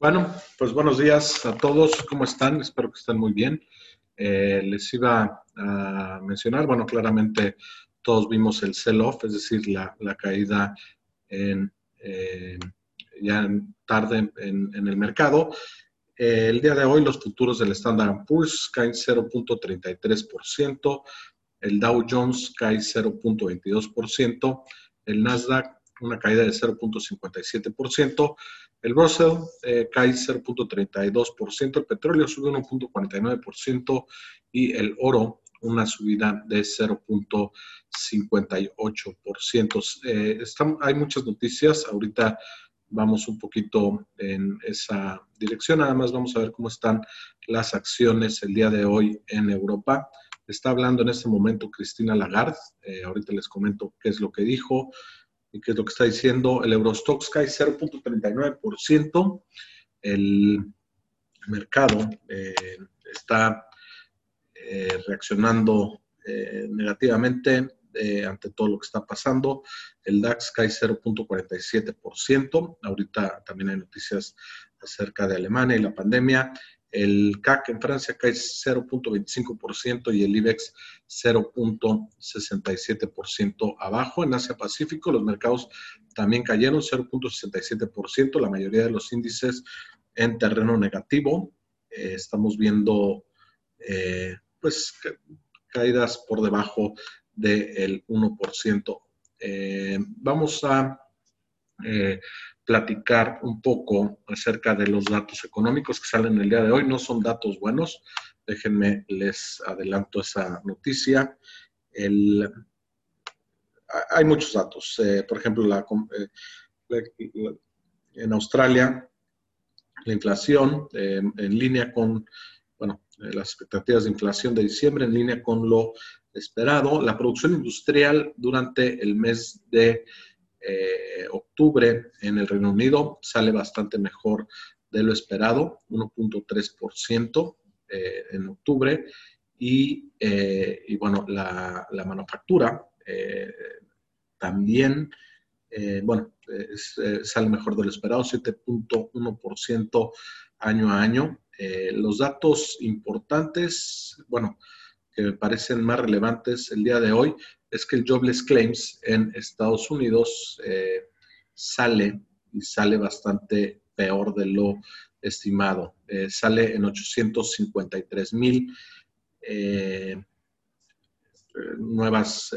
Bueno, pues buenos días a todos. ¿Cómo están? Espero que estén muy bien. Eh, les iba a mencionar, bueno, claramente todos vimos el sell-off, es decir, la, caída en, ya tarde en, el mercado. Eh, el día de hoy los futuros del Standard Poor's caen 0.33%, el Dow Jones cae 0.22%, el Nasdaq una caída de 0.57%, el Russell eh, cae 0.32%, el petróleo sube 1.49% y el oro una subida de 0.58%. Eh, hay muchas noticias, ahorita vamos un poquito en esa dirección, además vamos a ver cómo están las acciones el día de hoy en Europa. Está hablando en este momento Cristina Lagarde, eh, ahorita les comento qué es lo que dijo y qué es lo que está diciendo. El Eurostox cae 0.39%. El mercado eh, está eh, reaccionando eh, negativamente ante todo lo que está pasando. El DAX cae 0.47%. Ahorita también hay noticias acerca de Alemania y la pandemia. El CAC en Francia cae 0.25% y el IBEX 0.67% abajo. En Asia Pacífico los mercados también cayeron 0.67%, la mayoría de los índices en terreno negativo. Eh, estamos viendo eh, pues caídas por debajo del 1%. Eh, vamos a platicar un poco acerca de los datos económicos que salen el día de hoy. No son datos buenos. Déjenme, les adelanto esa noticia. hay muchos datos. Eh, por ejemplo, eh, en Australia, la inflación eh, en línea con, bueno, las expectativas de inflación de diciembre en línea con lo esperado. La producción industrial durante el mes de eh, octubre en el Reino Unido sale bastante mejor de lo esperado, 1.3% eh, en octubre. Y, eh, bueno, la, la manufactura también, bueno, sale mejor de lo esperado, 7.1% año a año. los datos importantes, bueno, me parecen más relevantes el día de hoy es que el Jobless Claims en Estados Unidos eh, sale y sale bastante peor de lo estimado. Eh, sale en 853 mil eh, nuevas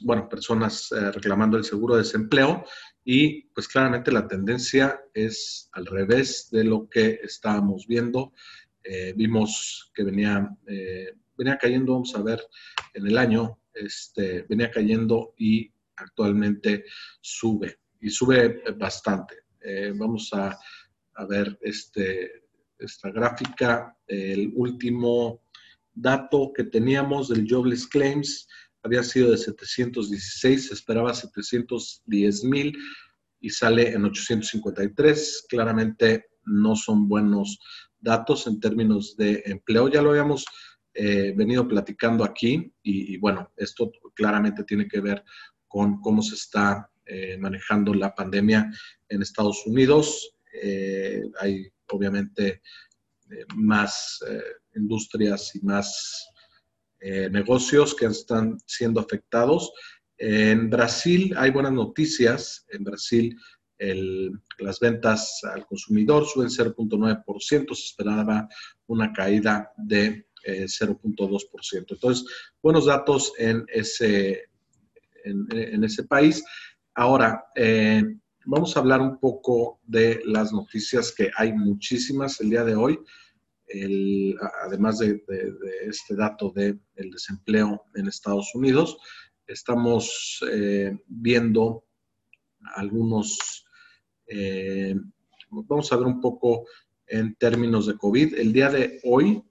bueno, personas reclamando el seguro de desempleo y pues claramente la tendencia es al revés de lo que estábamos viendo. Vimos que venía venía cayendo, vamos a ver, en el año, este, venía cayendo y actualmente sube, y sube bastante. Eh, vamos a, ver este, esta gráfica, el último dato que teníamos del Jobless Claims había sido de 716, se esperaba 710 mil y sale en 853. Claramente no son buenos datos en términos de empleo. Ya lo habíamos eh, venido platicando aquí y, bueno, esto claramente tiene que ver con cómo se está eh, manejando la pandemia en Estados Unidos. Eh, hay obviamente más industrias y más negocios que están siendo afectados. En Brasil hay buenas noticias. En Brasil las ventas al consumidor suben 0.9%, se esperaba una caída de 0.2%. Eh, Entonces, buenos datos en ese, en, ese país. Ahora, eh, vamos a hablar un poco de las noticias que hay muchísimas el día de hoy. además de, este dato del desempleo en Estados Unidos, estamos eh, viendo algunos, vamos a ver un poco en términos de COVID. El día de hoy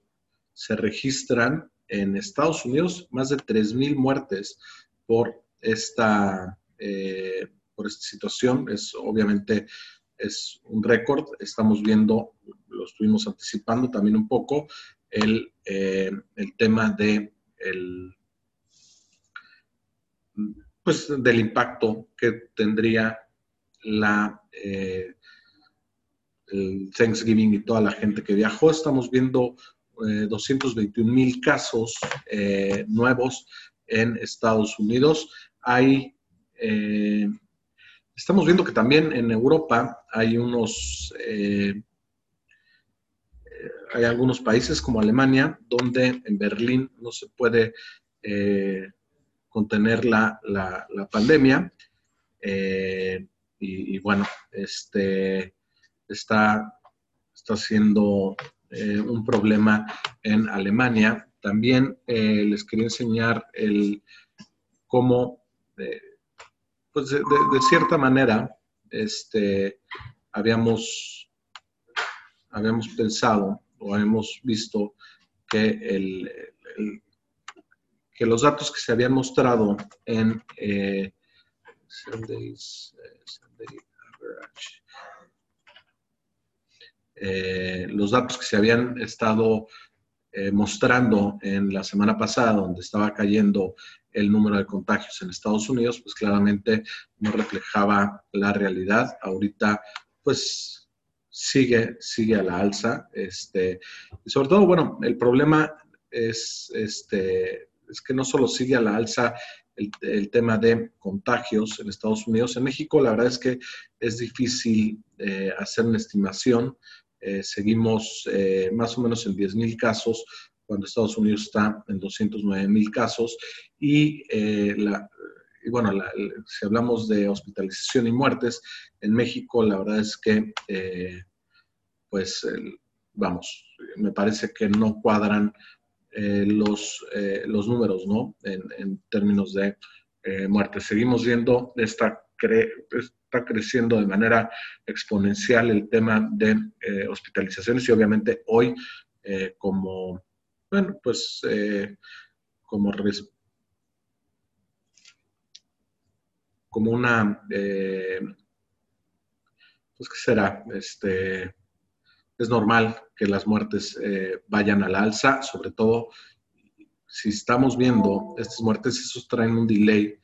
se registran en Estados Unidos más de 3.000 muertes por esta, eh, por esta situación. Es obviamente es un récord. Estamos viendo, lo estuvimos anticipando también un poco, el, eh, tema de el, pues, del impacto que tendría la, eh, el Thanksgiving y toda la gente que viajó. Estamos viendo 221 mil casos nuevos en Estados Unidos. Hay, estamos viendo que también en Europa hay unos hay algunos países como Alemania, donde en Berlín no se puede eh, contener la, pandemia. Eh, y, bueno, este, está, está siendo eh, un problema en Alemania. También les quería enseñar el cómo, pues de, cierta manera, este, habíamos, habíamos pensado o hemos visto que, el, que los datos que se habían mostrado en eh, eh, los datos que se habían estado eh, mostrando en la semana pasada, donde estaba cayendo el número de contagios en Estados Unidos, pues claramente no reflejaba la realidad. Ahorita, pues sigue, sigue a la alza. Este, y sobre todo, bueno, el problema es, este, es que no solo sigue a la alza el, tema de contagios en Estados Unidos, en México la verdad es que es difícil eh, hacer una estimación. Eh, seguimos eh, más o menos en 10.000 casos, cuando Estados Unidos está en 209.000 casos. Y, la, y bueno, si hablamos de hospitalización y muertes, en México la verdad es que pues vamos, me parece que no cuadran los, eh, los números, ¿no? En, términos de eh, muerte. Seguimos viendo, esta está creciendo de manera exponencial el tema de hospitalizaciones y obviamente hoy como, bueno, pues como, como una, pues qué será, este es normal que las muertes eh, vayan al alza, sobre todo si estamos viendo estas muertes, esos traen un delay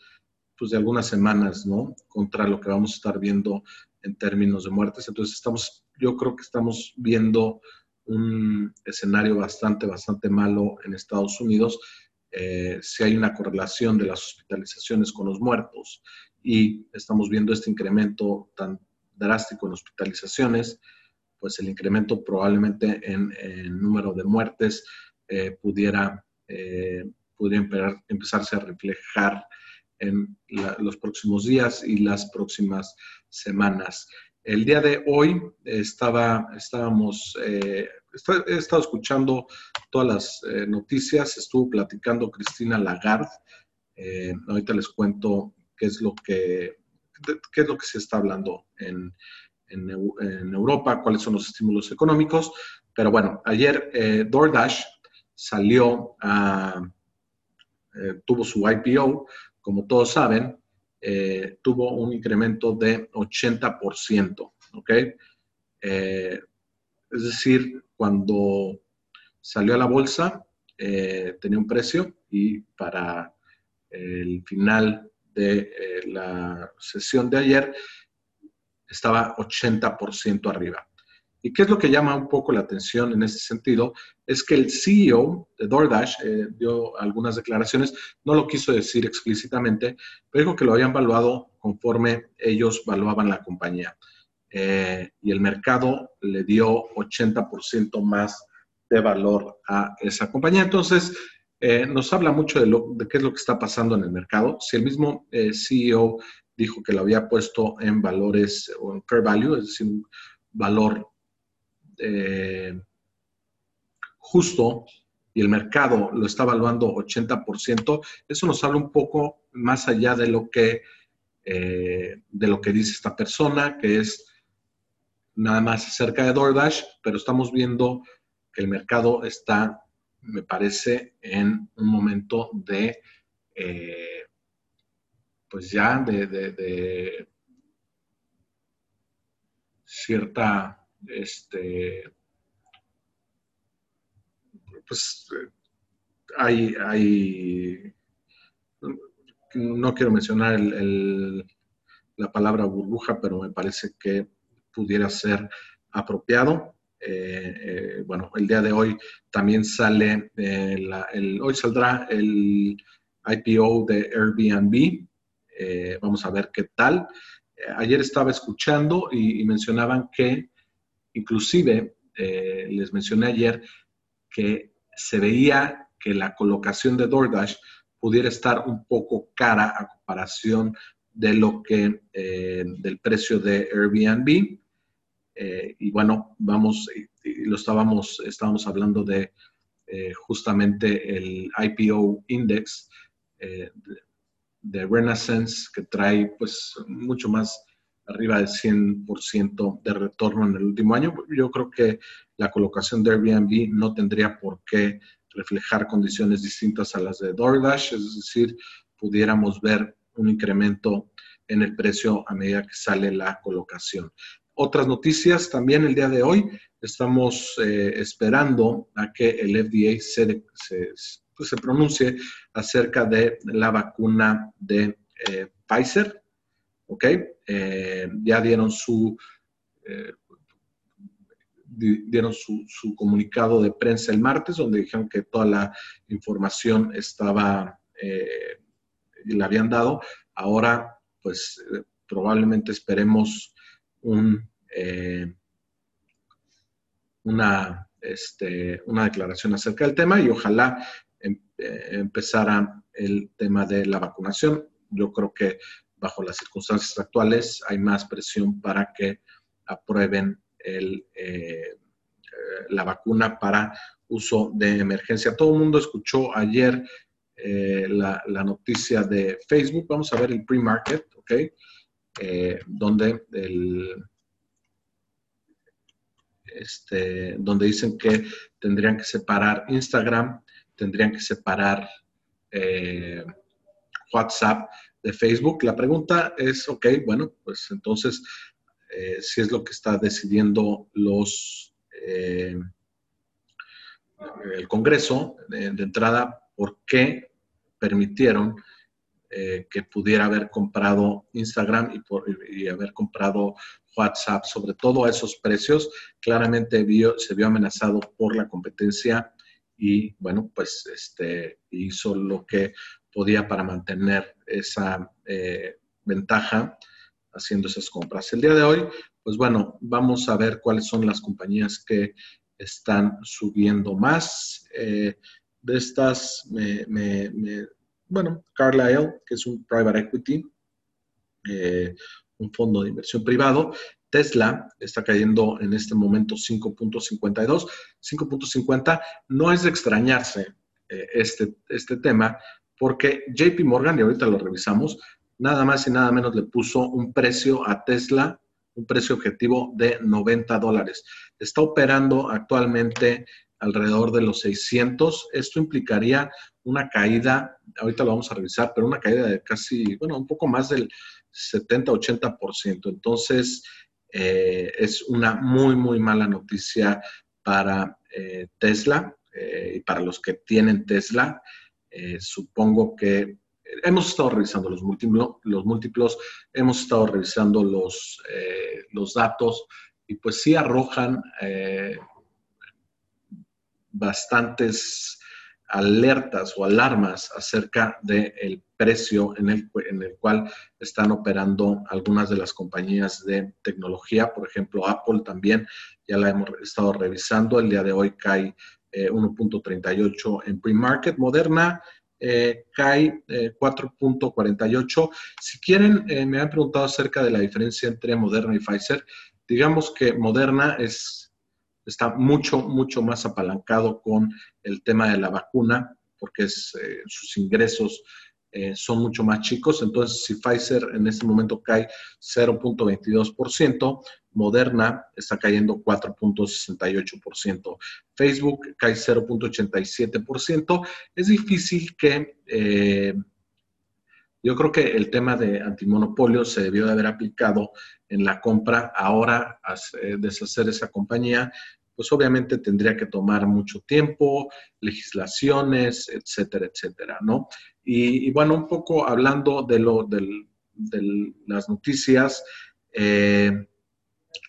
pues, de algunas semanas, ¿no? Contra lo que vamos a estar viendo en términos de muertes. Entonces, estamos, yo creo que estamos viendo un escenario bastante, bastante malo en Estados Unidos. Eh, si hay una correlación de las hospitalizaciones con los muertos y estamos viendo este incremento tan drástico en hospitalizaciones, pues el incremento probablemente en el número de muertes eh, pudiera, eh, pudiera empezarse a reflejar en los próximos días y las próximas semanas. El día de hoy estaba, estábamos, eh, he estado escuchando todas las noticias, estuvo platicando Cristina Lagarde, ahorita les cuento qué es lo que, qué es lo que se está hablando en, en, Europa, cuáles son los estímulos económicos. Pero bueno, ayer eh, DoorDash salió a, eh, tuvo su IPO, como todos saben, eh, tuvo un incremento de 80%, ¿ok? es decir, cuando salió a la bolsa, tenía un precio y para el final de la sesión de ayer estaba 80% arriba. ¿Y qué es lo que llama un poco la atención en ese sentido? Es que el CEO de DoorDash eh, dio algunas declaraciones, no lo quiso decir explícitamente, pero dijo que lo habían valuado conforme ellos valuaban la compañía. Eh, y el mercado le dio 80% más de valor a esa compañía. Entonces, eh, nos habla mucho de, lo, de, qué es lo que está pasando en el mercado. Si el mismo CEO dijo que lo había puesto en valores o en fair value, es decir, un valor eh, justo y el mercado lo está evaluando 80%, eso nos habla un poco más allá de lo que, eh, de lo que dice esta persona, que es nada más acerca de DoorDash, pero estamos viendo que el mercado está, me parece, en un momento de eh, pues ya de, cierta, este, pues hay, hay, no quiero mencionar la palabra burbuja, pero me parece que pudiera ser apropiado. Eh, bueno, el día de hoy también sale, el, hoy saldrá el IPO de Airbnb. Vamos a ver qué tal. ayer estaba escuchando y, mencionaban que inclusive, les mencioné ayer, que se veía que la colocación de DoorDash pudiera estar un poco cara a comparación de lo que, eh, del precio de Airbnb. Eh, y bueno, vamos, lo estábamos, estábamos hablando de eh, justamente el IPO Index de, Renaissance, que trae pues mucho más arriba del 100% de retorno en el último año. Yo creo que la colocación de Airbnb no tendría por qué reflejar condiciones distintas a las de DoorDash, es decir, pudiéramos ver un incremento en el precio a medida que sale la colocación. Otras noticias también el día de hoy. Estamos eh, esperando a que el FDA se, pues, se, pronuncie acerca de la vacuna de eh, Pfizer. ¿Ok? Eh, ya dieron su dieron su, comunicado de prensa el martes, donde dijeron que toda la información estaba, eh, la habían dado. Ahora, pues eh, probablemente esperemos un, eh, una, este, una declaración acerca del tema y ojalá em, empezara el tema de la vacunación. Yo creo que bajo las circunstancias actuales hay más presión para que aprueben el, eh, la vacuna para uso de emergencia. Todo el mundo escuchó ayer eh, la, noticia de Facebook. Vamos a ver el pre-market, ¿ok? Eh, donde, este, donde dicen que tendrían que separar Instagram, tendrían que separar WhatsApp de Facebook. La pregunta es, ok, bueno, pues entonces eh, si es lo que está decidiendo los eh, el Congreso de, entrada, ¿por qué permitieron eh, que pudiera haber comprado Instagram y, por, haber comprado WhatsApp, sobre todo a esos precios? Claramente se vio amenazado por la competencia y bueno, pues este, hizo lo que podía para mantener esa ventaja haciendo esas compras. El día de hoy, pues bueno, vamos a ver cuáles son las compañías que están subiendo más. Eh, de estas, bueno, Carlyle, que es un private equity, eh, un fondo de inversión privado. Tesla está cayendo en este momento 5.52. 5.50 no es de extrañarse eh, este, este tema, porque JP Morgan, y ahorita lo revisamos, nada más y nada menos le puso un precio a Tesla, un precio objetivo de 90 dólares. Está operando actualmente alrededor de los 600. Esto implicaría una caída, ahorita lo vamos a revisar, pero una caída de casi, bueno, un poco más del 70-80%. Entonces, eh, es una muy, muy mala noticia para eh, Tesla eh, y para los que tienen Tesla. supongo que hemos estado revisando los múltiplos, los múltiplos hemos estado revisando los, los datos y pues sí arrojan bastantes alertas o alarmas acerca del precio en el, en el cual están operando algunas de las compañías de tecnología. Por ejemplo, Apple también ya la hemos estado revisando. El día de hoy cae 1.38 eh, en pre-market. Moderna eh, cae 4.48. Eh, si quieren, me han preguntado acerca de la diferencia entre Moderna y Pfizer. Digamos que Moderna es, está mucho, mucho más apalancado con el tema de la vacuna, porque es, sus ingresos son mucho más chicos. Entonces, si Pfizer en este momento cae 0.22%, Moderna está cayendo 4.68%. Facebook cae 0.87%. Es difícil que... Eh, yo creo que el tema de antimonopolio se debió de haber aplicado en la compra. Ahora, deshacer esa compañía, pues obviamente tendría que tomar mucho tiempo, legislaciones, etcétera, etcétera, ¿no? Y, bueno, un poco hablando de, lo, de las noticias, eh,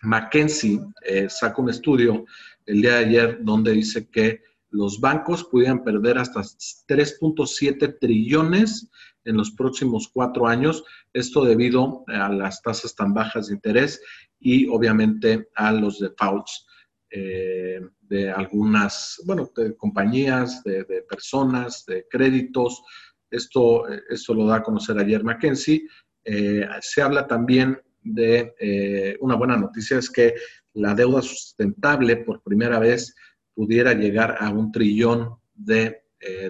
McKenzie eh, saca un estudio el día de ayer donde dice que los bancos pudieran perder hasta 3.7 trillones en los próximos cuatro años, esto debido a las tasas tan bajas de interés y obviamente a los defaults eh, de algunas, bueno, compañías, de, personas, de créditos. Esto, esto lo da a conocer ayer McKenzie. Eh, se habla también de eh, una buena noticia, es que la deuda sustentable por primera vez pudiera llegar a un trillón de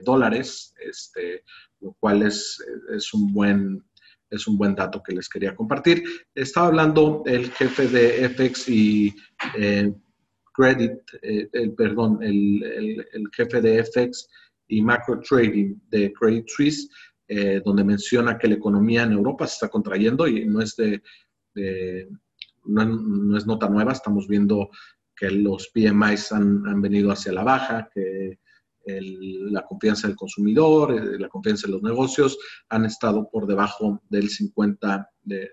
dólares, este, lo cual es, es, un buen, es un buen dato que les quería compartir. Estaba hablando el jefe de FX y Credit, eh, el, perdón, el, jefe de FX y macro trading de Credit Suisse, eh, donde menciona que la economía en Europa se está contrayendo y no es de, no, es nota nueva, estamos viendo que los PMIs han, han venido hacia la baja, que la confianza del consumidor, eh, la confianza en los negocios han estado por debajo del 50, de,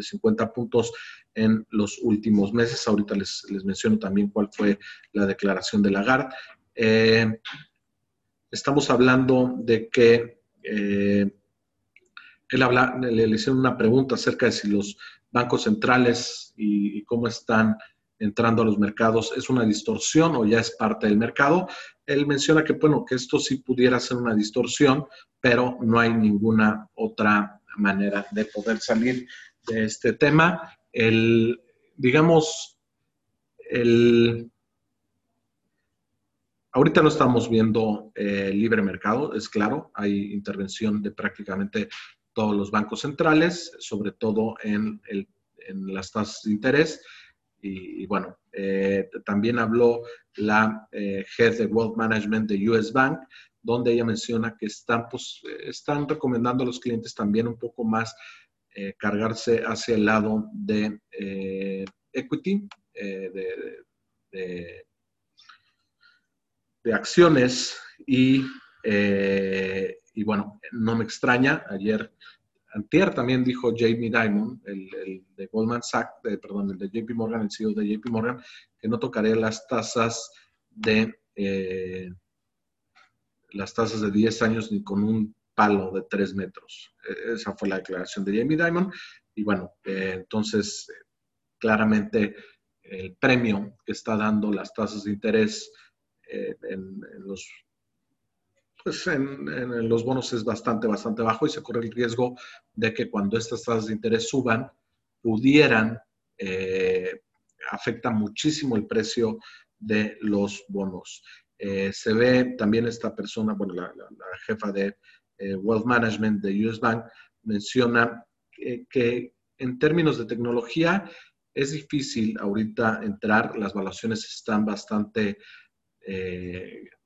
50 puntos en los últimos meses. Ahorita les, les, menciono también cuál fue la declaración de Lagarde. Eh, estamos hablando de que eh, él habla, le, hicieron una pregunta acerca de si los bancos centrales y cómo están entrando a los mercados es una distorsión o ya es parte del mercado. Él menciona que, bueno, que esto sí pudiera ser una distorsión, pero no hay ninguna otra manera de poder salir de este tema. El, digamos, el, ahorita no estamos viendo eh, libre mercado, es claro, hay intervención de prácticamente todos los bancos centrales, sobre todo en, el, en las tasas de interés y, bueno, eh, también habló la eh, Head de Wealth Management de US Bank, donde ella menciona que están, pues, están recomendando a los clientes también un poco más eh, cargarse hacia el lado de equity, de, de, de, acciones y, y bueno, no me extraña, ayer Antier también dijo Jamie Dimon, el, de Goldman Sachs, perdón, el de JP Morgan, el CEO de JP Morgan, que no tocaría las tasas de eh, las tasas de 10 años ni con un palo de 3 metros. E, esa fue la declaración de Jamie Dimon. Y bueno, eh, entonces, claramente el premio que está dando las tasas de interés eh, en, los pues en, los bonos es bastante, bastante bajo y se corre el riesgo de que cuando estas tasas de interés suban, pudieran, eh, afecta muchísimo el precio de los bonos. Eh, se ve también esta persona, bueno, la, jefa de eh, Wealth Management de US Bank, menciona que, en términos de tecnología es difícil ahorita entrar, las valuaciones están bastante pues,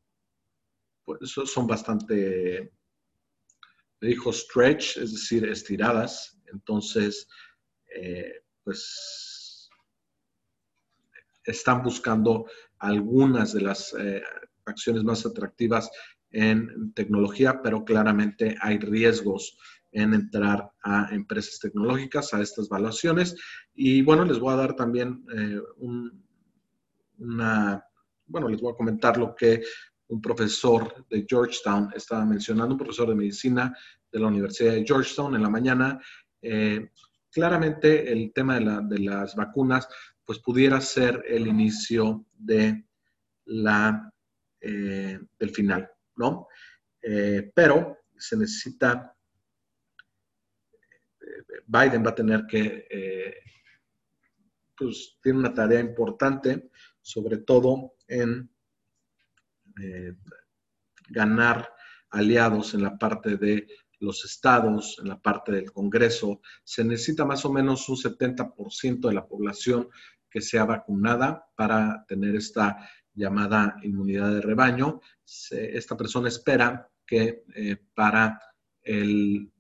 son bastante, me dijo stretch, es decir, estiradas. Entonces, eh, pues están buscando algunas de las eh, acciones más atractivas en tecnología, pero claramente hay riesgos en entrar a empresas tecnológicas, a estas valuaciones. Y bueno, les voy a dar también eh, una, bueno, les voy a comentar lo que un profesor de Georgetown estaba mencionando, un profesor de medicina de la Universidad de Georgetown en la mañana. Eh, claramente el tema de, las vacunas pues pudiera ser el inicio de la, eh, del final, ¿no? Eh, pero se necesita, Biden va a tener que, pues tiene una tarea importante, sobre todo en eh, ganar aliados en la parte de los estados, en la parte del Congreso, se necesita más o menos un 70% de la población que sea vacunada para tener esta llamada inmunidad de rebaño. esta persona espera que eh, para, el,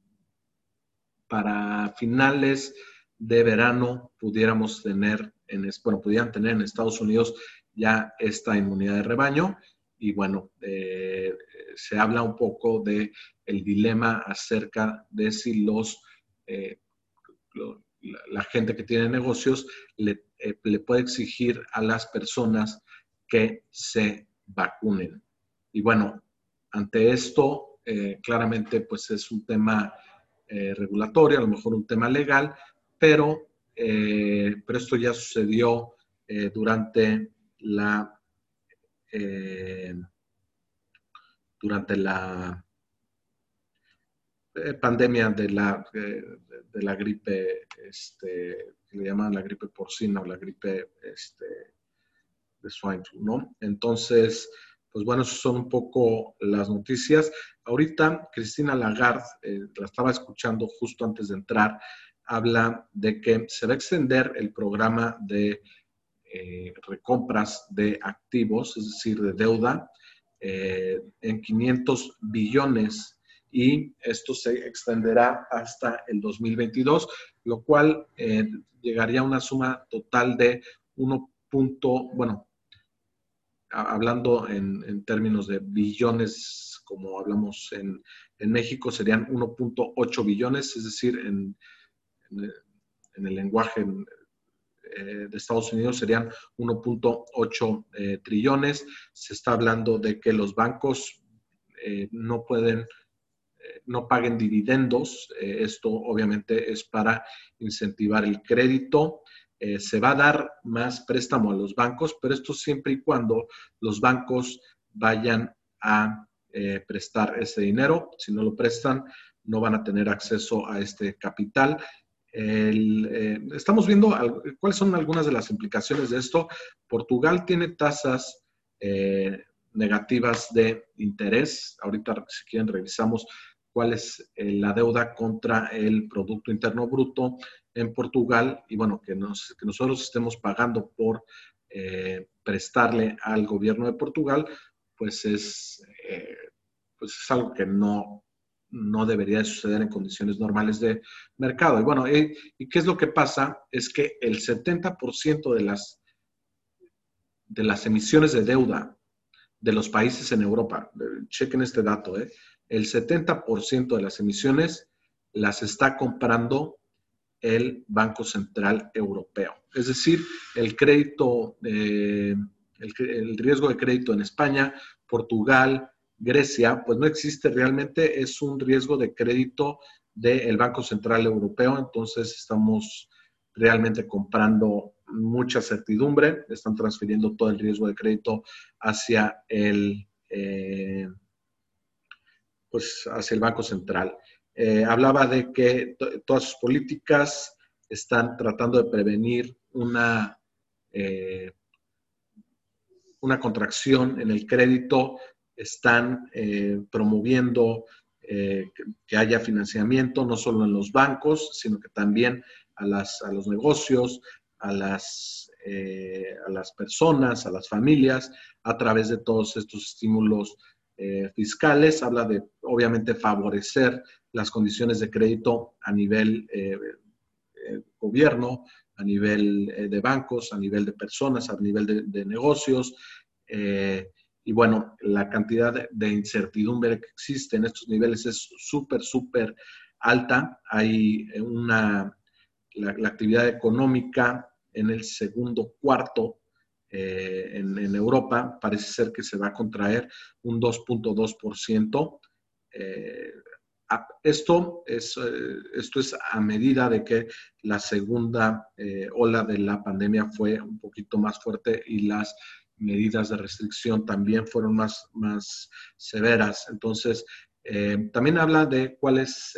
para finales de verano pudiéramos tener, en, bueno, pudieran tener en Estados Unidos ya esta inmunidad de rebaño y bueno, eh, se habla un poco de el dilema acerca de si los, eh, la, gente que tiene negocios le, le, puede exigir a las personas que se vacunen. Y bueno, ante esto, claramente, pues es un tema regulatorio, a lo mejor un tema legal, pero, pero esto ya sucedió durante la durante la eh, pandemia de la, eh, de la gripe, este, que le llaman la gripe porcina o la gripe este, de swine flu, ¿no? Entonces, pues bueno, esas son un poco las noticias. Ahorita Cristina Lagarde, eh, la estaba escuchando justo antes de entrar, habla de que se va a extender el programa de recompras de activos, es decir, de deuda, eh, en 500 billones y esto se extenderá hasta el 2022, lo cual eh, llegaría a una suma total de 1. bueno, hablando en, términos de billones, como hablamos en, México, serían 1.8 billones, es decir, en, en el lenguaje eh, de Estados Unidos serían 1.8 eh, trillones. Se está hablando de que los bancos eh, no pueden, no paguen dividendos. esto obviamente es para incentivar el crédito. se va a dar más préstamo a los bancos, pero esto siempre y cuando los bancos vayan a prestar ese dinero. Si no lo prestan, no van a tener acceso a este capital eh, estamos viendo cuáles son algunas de las implicaciones de esto. Portugal tiene tasas eh, negativas de interés. Ahorita, si quieren, revisamos cuál es eh, la deuda contra el Producto Interno Bruto en Portugal y bueno, que, que nosotros estemos pagando por prestarle al gobierno de Portugal, pues es, pues es algo que no, no debería suceder en condiciones normales de mercado. Y bueno, ¿y, qué es lo que pasa? Es que el 70% de las, de las emisiones de deuda de los países en Europa, chequen este dato, ¿eh? el 70% de las emisiones las está comprando el Banco Central Europeo. Es decir, el crédito, eh, el riesgo de crédito en España, Portugal, Grecia, pues no existe realmente, es un riesgo de crédito del Banco Central Europeo, entonces estamos realmente comprando mucha certidumbre, están transfiriendo todo el riesgo de crédito hacia el, eh, pues hacia el Banco Central. Eh, hablaba de que todas sus políticas están tratando de prevenir una, eh, una contracción en el crédito están eh, promoviendo eh, que haya financiamiento no solo en los bancos, sino que también a, las, a los negocios, a las, eh, a las personas, a las familias, a través de todos estos estímulos fiscales. Habla de, obviamente, favorecer las condiciones de crédito a nivel gobierno, a nivel de bancos, a nivel de personas, a nivel de, de negocios. Y bueno, la cantidad de, incertidumbre que existe en estos niveles es súper, súper alta. Hay una, la, actividad económica en el segundo cuarto eh, en, Europa parece ser que se va a contraer un 2.2%. Eh, esto, es, eh, esto es a medida de que la segunda ola de la pandemia fue un poquito más fuerte y las medidas de restricción también fueron más, más severas. Entonces, eh, también habla de cuál es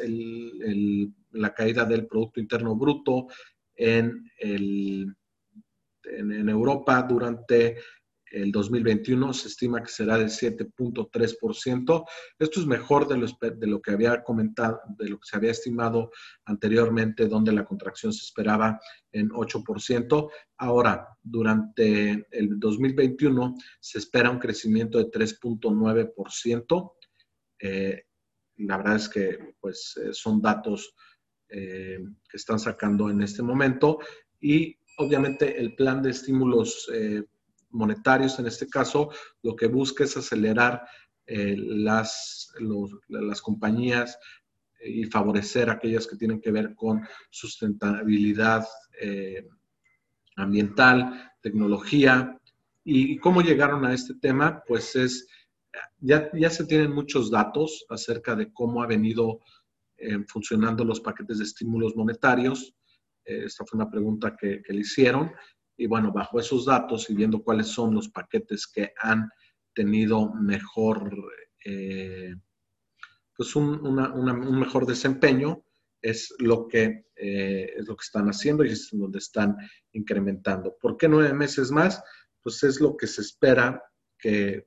la caída del Producto Interno Bruto en, en, en Europa durante el 2021 se estima que será del 7.3%. Esto es mejor de lo, de lo, que había comentado, de lo que se había estimado anteriormente, donde la contracción se esperaba en 8%. Ahora, durante el 2021 se espera un crecimiento de 3.9%. Eh, la verdad es que pues, eh, son datos eh, que están sacando en este momento y obviamente el plan de estímulos monetarios en este caso, lo que busca es acelerar eh, las, las compañías y favorecer aquellas que tienen que ver con sustentabilidad eh, ambiental, tecnología. ¿Y cómo llegaron a este tema? Pues es, ya, ya se tienen muchos datos acerca de cómo ha venido eh, funcionando los paquetes de estímulos monetarios. Eh, esta fue una pregunta que, le hicieron. Y bueno, bajo esos datos y viendo cuáles son los paquetes que han tenido mejor pues un, mejor desempeño es lo, que, eh, es lo que están haciendo y es donde están incrementando. ¿Por qué nueve meses más? Pues es lo que se espera que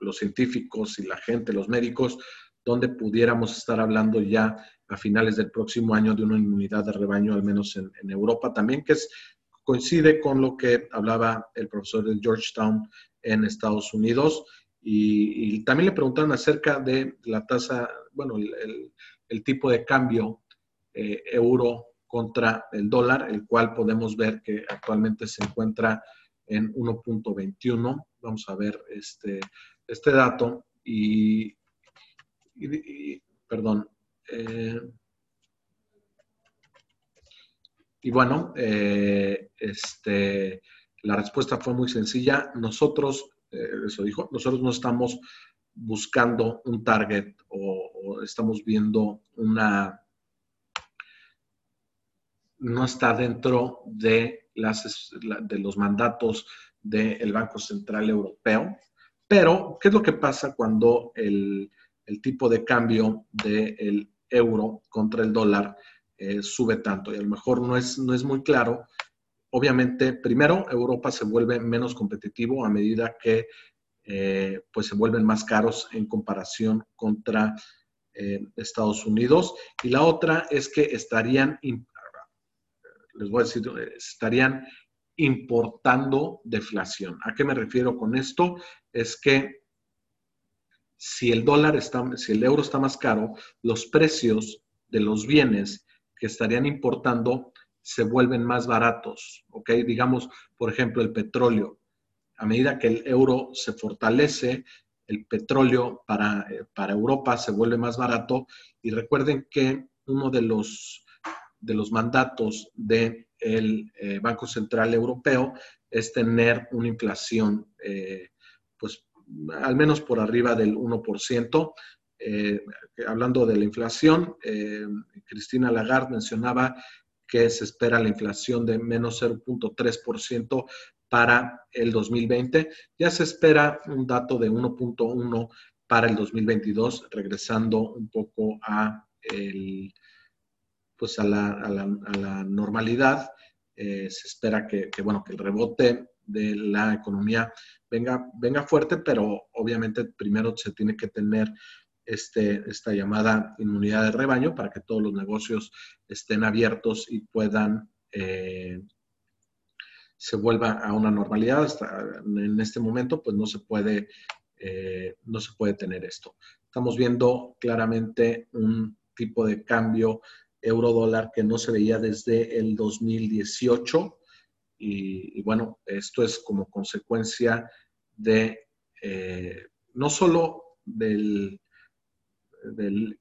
los científicos y la gente, los médicos, donde pudiéramos estar hablando ya a finales del próximo año de una inmunidad de rebaño, al menos en, en Europa también, que es, coincide con lo que hablaba el profesor de Georgetown en Estados Unidos y, también le preguntaron acerca de la tasa, bueno, el, tipo de cambio eh, euro contra el dólar, el cual podemos ver que actualmente se encuentra en 1.21. Vamos a ver este, este dato y, perdón. Eh, y bueno, eh, este, la respuesta fue muy sencilla. Nosotros eh, eso dijo, nosotros no estamos buscando un target o, estamos viendo una, no está dentro de, las, de los mandatos del Banco Central Europeo. Pero, ¿qué es lo que pasa cuando el, tipo de cambio del euro contra el dólar eh, sube tanto? Y a lo mejor no es, no es muy claro, obviamente, primero, Europa se vuelve menos competitivo a medida que eh, pues se vuelven más caros en comparación contra eh, Estados Unidos. Y la otra es que estarían, les voy a decir, estarían importando deflación. ¿A qué me refiero con esto? Es que si el dólar está, si el euro está más caro, los precios de los bienes que estarían importando se vuelven más baratos, ¿ok? Digamos, por ejemplo, el petróleo. A medida que el euro se fortalece, el petróleo para, eh, para Europa se vuelve más barato y recuerden que uno de los, de los mandatos del eh, Banco Central Europeo es tener una inflación, eh, pues al menos por arriba del 1%. Hablando de la inflación, Cristina Lagarde mencionaba que se espera la inflación de menos 0.3% para el 2020. Ya se espera un dato de 1.1 para el 2022, regresando un poco a, el, pues a, la, normalidad. Eh, se espera que, bueno, que el rebote de la economía venga, venga fuerte, pero obviamente primero se tiene que tener este, esta llamada inmunidad de rebaño para que todos los negocios estén abiertos y puedan, eh, se vuelva a una normalidad. en este momento, pues no se puede, eh, no se puede tener esto. Estamos viendo claramente un tipo de cambio euro-dólar que no se veía desde el 2018. Y, bueno, esto es como consecuencia de eh, no solo del del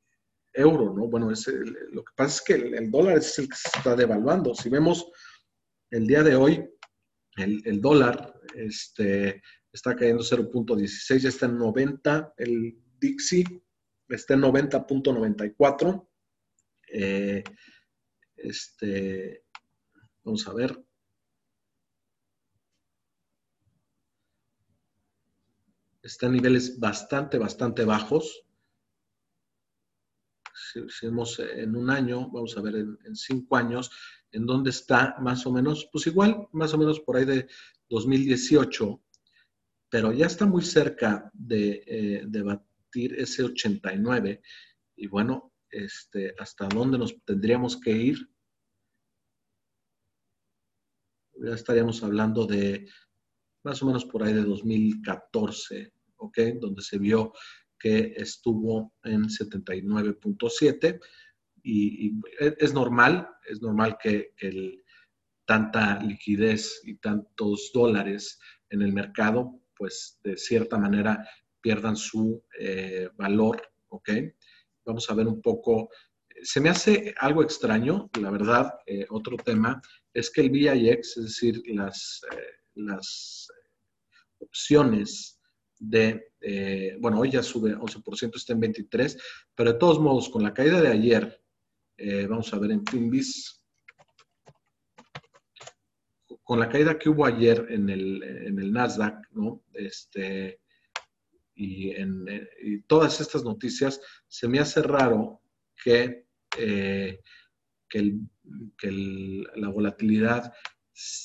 euro, ¿no? Bueno, es lo que pasa es que el, dólar es el que se está devaluando. Si vemos el día de hoy, el, dólar este, está cayendo 0.16, ya está en 90, el Dixie está en 90.94. Eh, este, vamos a ver. Está en niveles bastante, bastante bajos si, vemos en un año, vamos a ver en, cinco años, en dónde está más o menos, pues igual, más o menos por ahí de 2018, pero ya está muy cerca de, eh, batir ese 89. Y bueno, este, ¿hasta dónde nos tendríamos que ir? Ya estaríamos hablando de más o menos por ahí de 2014, ¿ok? Donde se vio que estuvo en 79.7 y, es normal, es normal que, tanta liquidez y tantos dólares en el mercado, pues de cierta manera pierdan su eh, valor, ¿ok? vamos a ver un poco, se me hace algo extraño, la verdad, eh, otro tema, es que el VIX, es decir, las, las opciones de, bueno, hoy ya sube 11%, está en 23%, pero de todos modos, con la caída de ayer, vamos a ver en Finbis, con la caída que hubo ayer en el, en el Nasdaq, ¿no? Este, y, en, todas estas noticias, se me hace raro que, eh, que, la volatilidad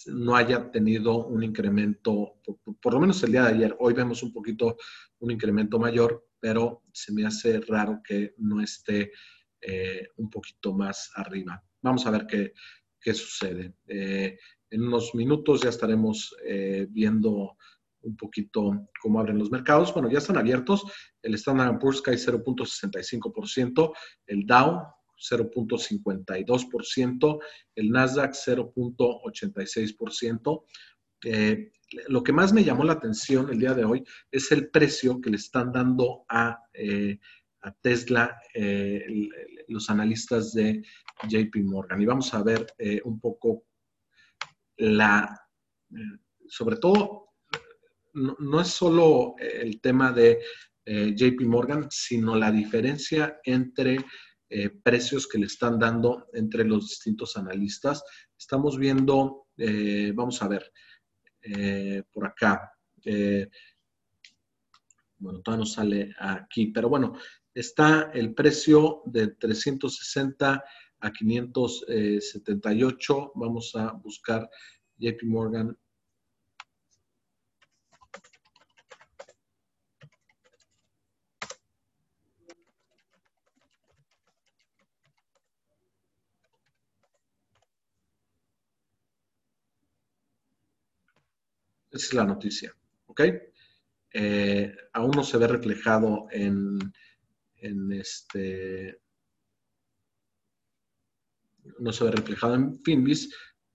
no haya tenido un incremento, por, lo menos el día de ayer, hoy vemos un poquito un incremento mayor, pero se me hace raro que no esté eh, un poquito más arriba. Vamos a ver qué, qué sucede. Eh, en unos minutos ya estaremos eh, viendo un poquito cómo abren los mercados. Bueno, ya están abiertos. El Standard Poor's cae 0.65%, el Dow 0.52%, el Nasdaq 0.86%. Eh, lo que más me llamó la atención el día de hoy es el precio que le están dando a, eh, Tesla los analistas de JP Morgan. Y vamos a ver un poco la, sobre todo, no, es solo el tema de eh, JP Morgan, sino la diferencia entre eh, precios que le están dando entre los distintos analistas. Estamos viendo, eh, vamos a ver, por acá, bueno, todavía no sale aquí, pero bueno, está el precio de 360 a 578. Vamos a buscar JP Morgan. Es la noticia, ¿ok? Eh, aún no se ve reflejado en, en este no se ve reflejado en Finbis,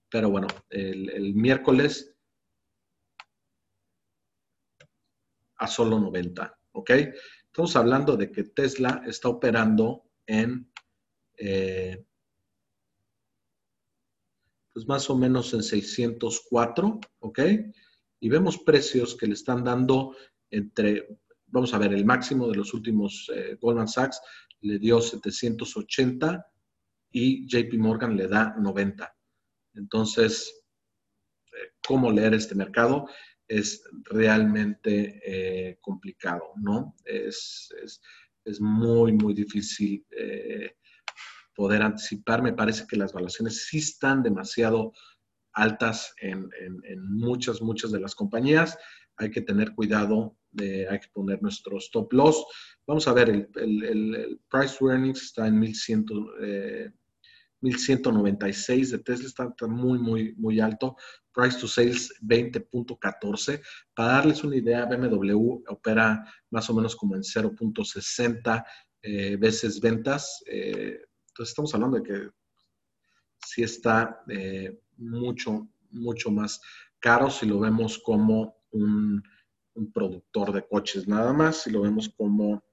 pero bueno, el, miércoles a solo 90, ¿ok? Estamos hablando de que Tesla está operando en, eh, pues más o menos en 604, ¿ok? Y vemos precios que le están dando entre, vamos a ver, el máximo de los últimos eh, Goldman Sachs le dio 780 y JP Morgan le da 90. Entonces, eh, cómo leer este mercado es realmente eh, complicado, ¿no? Es, muy, muy difícil poder anticipar. Me parece que las valuaciones sí están demasiado altas en, muchas, muchas de las compañías. Hay que tener cuidado, hay que poner nuestro stop loss. Vamos a ver, el, el price to earnings está en 1100. 1196 de Tesla, está, muy, muy, muy alto. Price to sales 20.14. Para darles una idea, BMW opera más o menos como en 0.60 eh, veces ventas. Eh, entonces estamos hablando de que sí está eh, mucho, mucho más caro si lo vemos como un, productor de coches nada más, si lo vemos como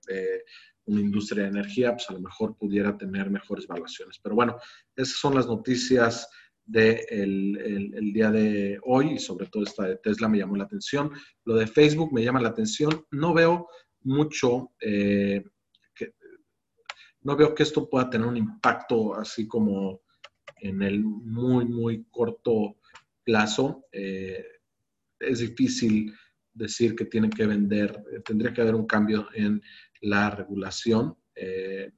una industria de energía, pues a lo mejor pudiera tener mejores valuaciones. Pero bueno, esas son las noticias del de el, día de hoy y sobre todo esta de Tesla me llamó la atención. Lo de Facebook me llama la atención. No veo mucho, eh, no veo que esto pueda tener un impacto así como en el muy, muy corto plazo. Eh, es difícil decir que tienen que vender, tendría que haber un cambio en la regulación. Eh,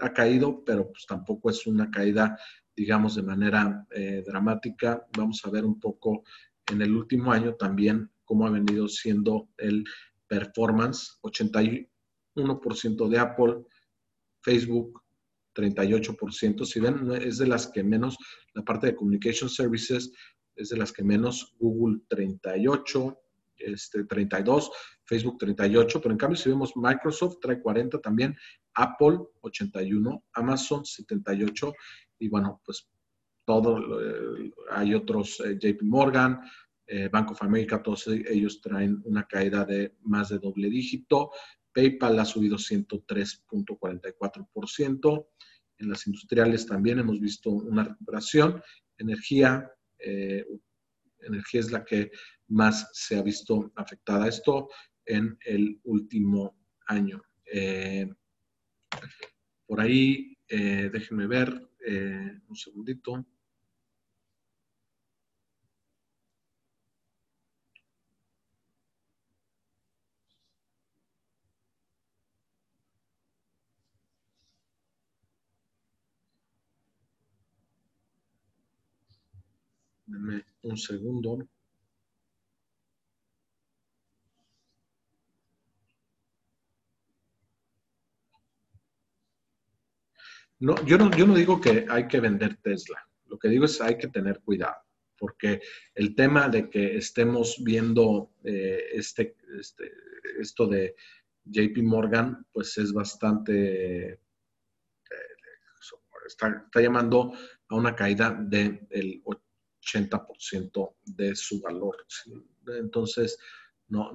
ha caído, pero pues tampoco es una caída, digamos, de manera eh, dramática. Vamos a ver un poco en el último año también cómo ha venido siendo el performance. 81% de Apple, Facebook 38%. Si ven, es de las que menos, la parte de Communication Services es de las que menos, Google 38, este, 32, Facebook 38, pero en cambio si vemos Microsoft trae 40 también, Apple 81, Amazon 78 y bueno, pues todo, eh, hay otros, eh, JP Morgan, eh, Bank of America, todos ellos traen una caída de más de doble dígito, PayPal ha subido 103.44%. En las industriales también hemos visto una recuperación. Energía, eh, energía es la que más se ha visto afectada esto en el último año. Eh, por ahí, eh, déjenme ver un segundito. Un segundo. No, yo no, yo no digo que hay que vender Tesla. Lo que digo es hay que tener cuidado, porque el tema de que estemos viendo eh, este, este, esto de JP Morgan, pues es bastante, eh, está, llamando a una caída del 80% de su valor. Entonces, no,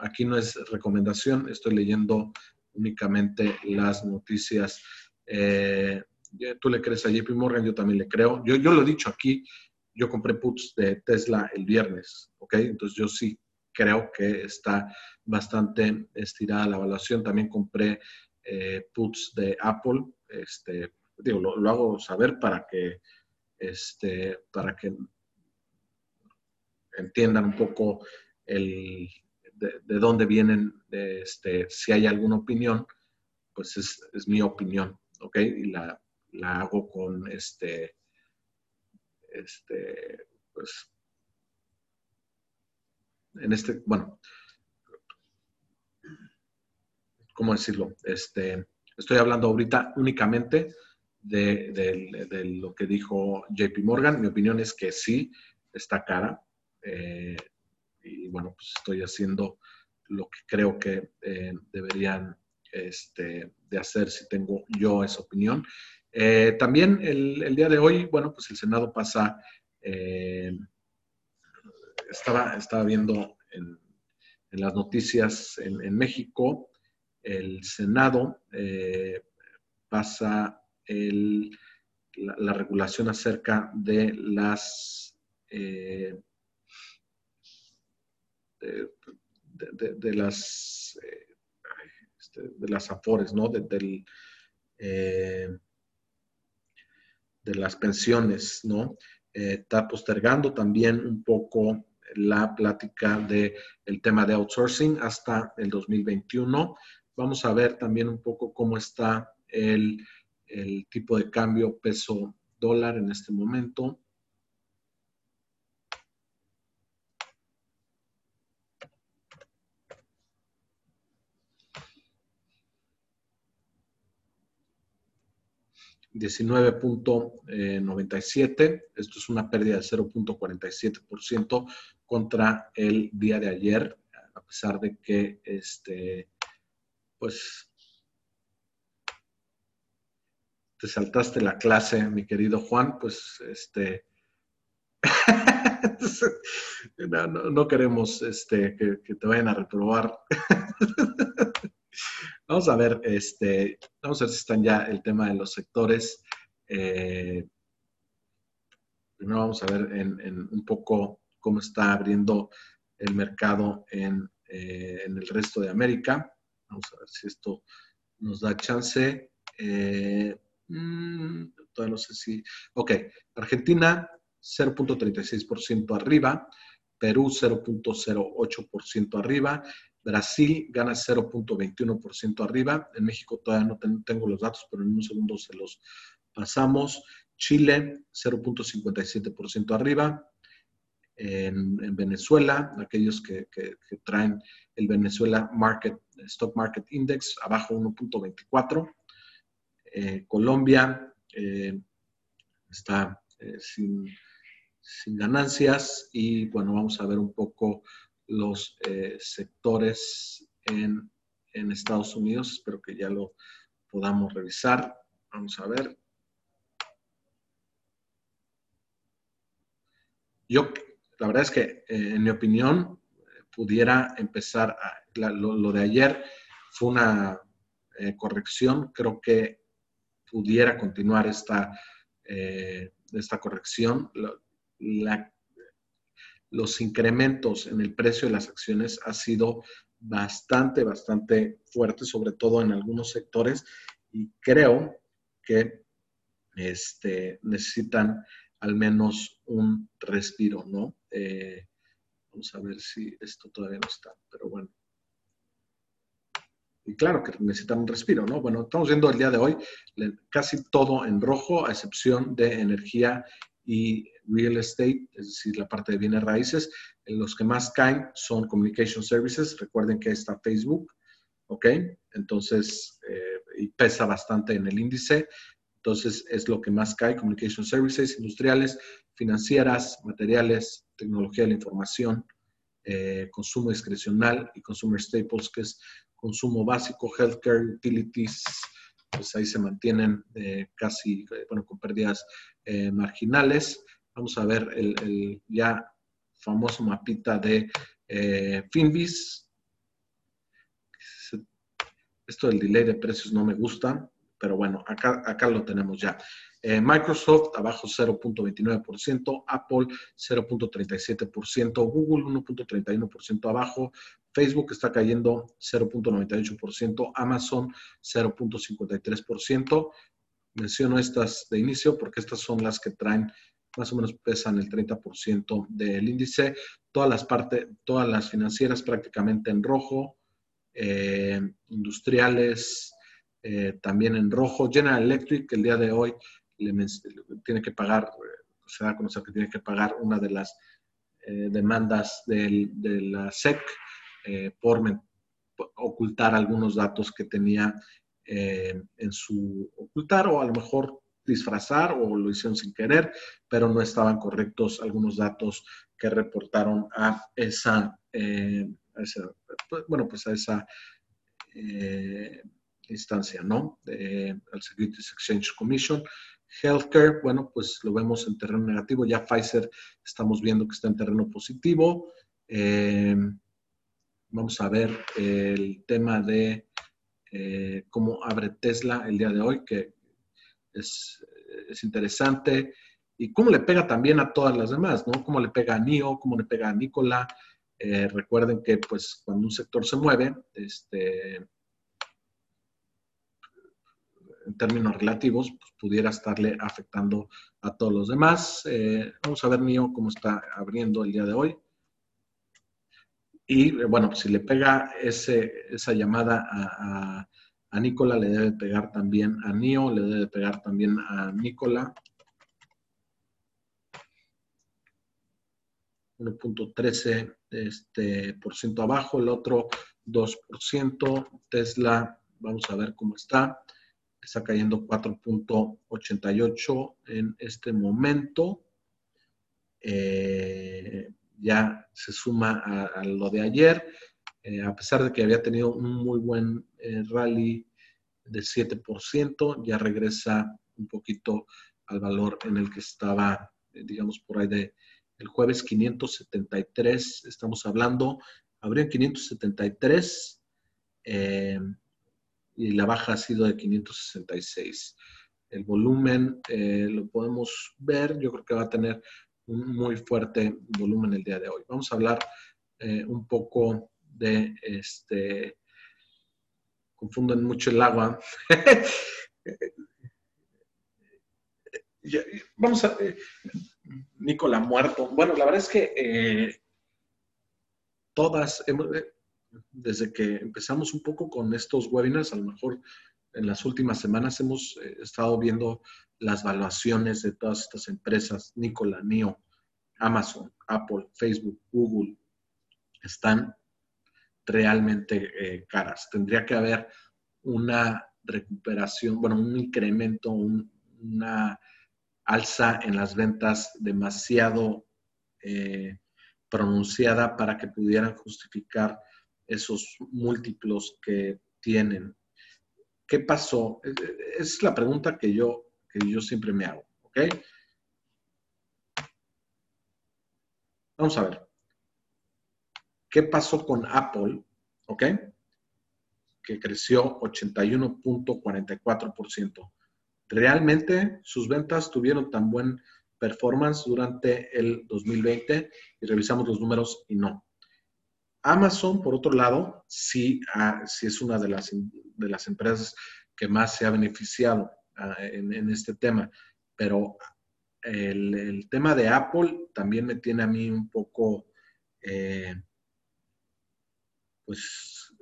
aquí no es recomendación, estoy leyendo únicamente las noticias. Eh, tú le crees a JP Morgan, yo también le creo. Yo, yo lo he dicho aquí, yo compré puts de Tesla el viernes, ¿ok? Entonces yo sí creo que está bastante estirada la evaluación. También compré eh, puts de Apple, este, digo, lo hago saber para que este, para que entiendan un poco el, de, dónde vienen, este, si hay alguna opinión, pues es, mi opinión, ¿ok? Y la, hago con este, este, pues, en este, bueno, ¿cómo decirlo? Este, estoy hablando ahorita únicamente de, lo que dijo JP Morgan. Mi opinión es que sí, está cara. Eh, y bueno, pues estoy haciendo lo que creo que eh, deberían este, de hacer si tengo yo esa opinión. Eh, también el, día de hoy, bueno, pues el Senado pasa, estaba, estaba viendo en, las noticias en, en, México, el Senado pasa la, regulación acerca de las eh, de, las eh, este, de las afores, ¿no? De, eh, de las pensiones, ¿no? está postergando también un poco la plática del el tema de outsourcing hasta el 2021. Vamos a ver también un poco cómo está el el tipo de cambio peso dólar en este momento. $19.97. Esto es una pérdida de 0.47% contra el día de ayer, a pesar de que este, pues te saltaste la clase, mi querido Juan, pues este, no, queremos este, que, te vayan a reprobar. vamos a ver, este, vamos a ver si están ya el tema de los sectores. Eh, primero vamos a ver en, un poco cómo está abriendo el mercado en, eh, en, el resto de América. Vamos a ver si esto nos da chance. Eh, Mm, todavía no sé si. Ok, Argentina 0.36% arriba, Perú 0.08% arriba, Brasil gana 0.21% arriba, en México todavía no tengo los datos, pero en un segundo se los pasamos. Chile 0.57% arriba, en, Venezuela, aquellos que, que, traen el Venezuela Market, Stock Market Index, abajo 1.24. Eh, Colombia eh, está eh, sin, ganancias y bueno, vamos a ver un poco los sectores en, Estados Unidos. Espero que ya lo podamos revisar. Vamos a ver. Yo, la verdad es que en mi opinión, pudiera empezar, a, lo, de ayer fue una corrección. Creo que pudiera continuar esta, eh, esta corrección. los incrementos en el precio de las acciones ha sido bastante, bastante fuerte, sobre todo en algunos sectores, y creo que este, necesitan al menos un respiro, ¿no? Eh, vamos a ver si esto todavía no está, pero bueno. Y claro que necesitan un respiro, ¿no? Bueno, estamos viendo el día de hoy casi todo en rojo, a excepción de energía y real estate, es decir, la parte de bienes raíces. Los que más caen son communication services. Recuerden que está Facebook, ¿ok? Entonces, eh, y pesa bastante en el índice. Entonces, es lo que más cae, communication services, industriales, financieras, materiales, tecnología de la información, eh, consumo discrecional y consumer staples, que es consumo básico, healthcare, utilities, pues ahí se mantienen eh, casi, eh, bueno, con pérdidas marginales. Vamos a ver el, ya famoso mapita de Finvis. Esto del delay de precios no me gusta pero bueno, acá lo tenemos ya. Eh, Microsoft abajo 0.29%, Apple 0.37%, Google 1.31% abajo, Facebook está cayendo 0.98%, Amazon 0.53%. Menciono estas de inicio porque estas son las que traen más o menos pesan el 30% del índice. Todas las partes, todas las financieras prácticamente en rojo, eh, industriales, eh, también en rojo. General Electric, el día de hoy, tiene que pagar, se da a conocer que tiene que pagar una de las eh, demandas de la SEC eh, por ocultar algunos datos que tenía en su ocultar o a lo mejor disfrazar o lo hicieron sin querer, pero no estaban correctos algunos datos que reportaron a esa, bueno, pues a esa instancia, ¿no? al Securities Exchange Commission. Healthcare, bueno, pues lo vemos en terreno negativo. Ya Pfizer estamos viendo que está en terreno positivo. Eh, vamos a ver el tema de eh, cómo abre Tesla el día de hoy, que es, interesante. Y cómo le pega también a todas las demás, ¿no? Cómo le pega a NIO, cómo le pega a Nicola. Eh, recuerden que, pues, cuando un sector se mueve, este, en términos relativos, pues, pudiera estarle afectando a todos los demás. Eh, vamos a ver mío cómo está abriendo el día de hoy. Y eh, bueno, si le pega ese, esa llamada a, a, Nicola, le debe pegar también a Nio, le debe pegar también a Nicola. 1.13 este, por ciento abajo, el otro 2%. Tesla, vamos a ver cómo está está cayendo 4.88 en este momento. Eh, ya se suma a, lo de ayer, eh, a pesar de que había tenido un muy buen eh, rally de 7%, ya regresa un poquito al valor en el que estaba, digamos, por ahí de el jueves 573, estamos hablando, habría 573 y la baja ha sido de 566. El volumen eh, lo podemos ver, yo creo que va a tener un muy fuerte volumen el día de hoy. Vamos a hablar eh, un poco de este, confunden mucho el agua. Vamos a, eh, Nicola muerto. Bueno, la verdad es que todas, hemos, desde que empezamos un poco con estos webinars, a lo mejor en las últimas semanas hemos eh, estado viendo las valuaciones de todas estas empresas, Nicola, NIO, Amazon, Apple, Facebook, Google, están realmente eh, caras. Tendría que haber una recuperación, bueno, un incremento, una alza en las ventas demasiado eh, pronunciada para que pudieran justificar esos múltiplos que tienen. ¿Qué pasó? Es la pregunta que yo, que yo siempre me hago, ¿ok? Vamos a ver. ¿Qué pasó con Apple? ¿Ok? que creció 81.44%. Realmente sus ventas tuvieron tan buen performance durante el 2020 y revisamos los números y no. Amazon, por otro lado, sí, ah, sí es una de las, de las empresas que más se ha beneficiado ah, en, este tema, pero el, tema de Apple también me tiene a mí un poco, eh, pues,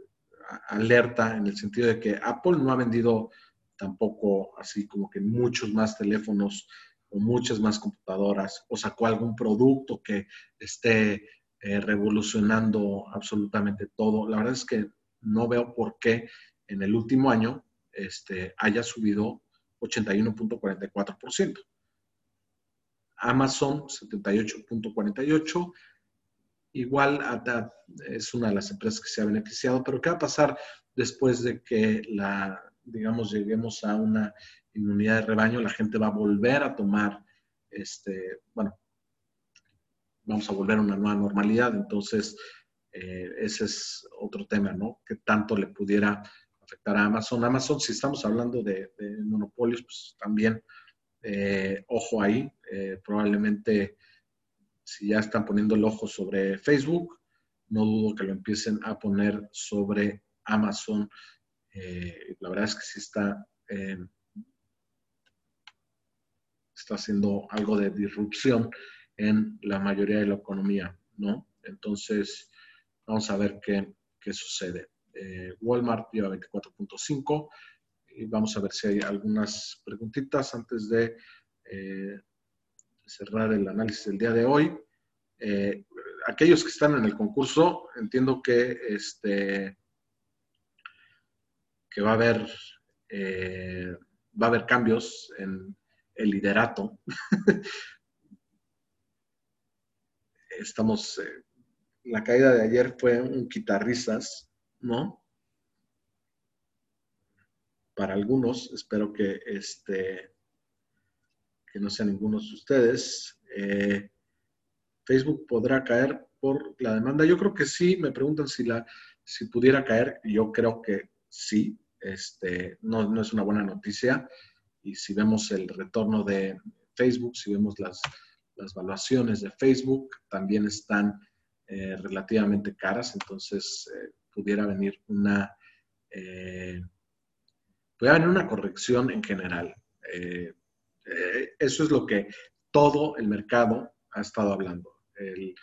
alerta en el sentido de que Apple no ha vendido tampoco así como que muchos más teléfonos o muchas más computadoras o sacó algún producto que esté eh, revolucionando absolutamente todo. La verdad es que no veo por qué en el último año este, haya subido 81.44%. Amazon 78.48%. Igual es una de las empresas que se ha beneficiado, pero ¿qué va a pasar después de que la, digamos, lleguemos a una inmunidad de rebaño? La gente va a volver a tomar, este, bueno, vamos a volver a una nueva normalidad, entonces eh, ese es otro tema, ¿no? Que tanto le pudiera afectar a Amazon. Amazon, si estamos hablando de, monopolios, pues también, eh, ojo ahí, eh, probablemente si ya están poniendo el ojo sobre Facebook, no dudo que lo empiecen a poner sobre Amazon. La verdad es que sí está, está haciendo algo de disrupción en la mayoría de la economía, ¿no? Entonces, vamos a ver qué, qué sucede. Eh, Walmart lleva 24.5. Y vamos a ver si hay algunas preguntitas antes de eh, cerrar el análisis del día de hoy. Eh, aquellos que están en el concurso, entiendo que, este, que va a haber va a haber cambios en el liderato. Estamos, la caída de ayer fue un quitarrisas ¿no? Para algunos, espero que este que no sean ninguno de ustedes, eh, Facebook podrá caer por la demanda. Yo creo que sí, me preguntan si la si pudiera caer, yo creo que sí, este, no, no es una buena noticia. Y si vemos el retorno de Facebook, si vemos las, las evaluaciones de Facebook, también están eh, relativamente caras, entonces eh, pudiera venir una, eh, pudiera venir una corrección en general. Eso es lo que todo el mercado ha estado hablando. El,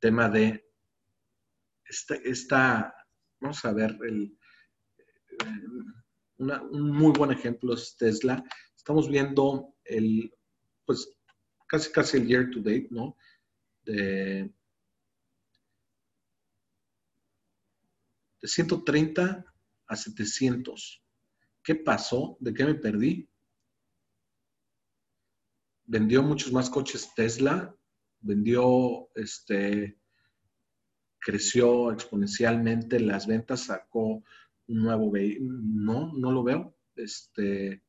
tema de esta, vamos a ver, el, un muy buen ejemplo es Tesla. Estamos viendo el, pues casi casi el year to date, ¿no? De, de 130 a 700. ¿Qué pasó? ¿De qué me perdí? Vendió muchos más coches Tesla, vendió, este, creció exponencialmente las ventas, sacó un nuevo vehículo. No, no lo veo. Este,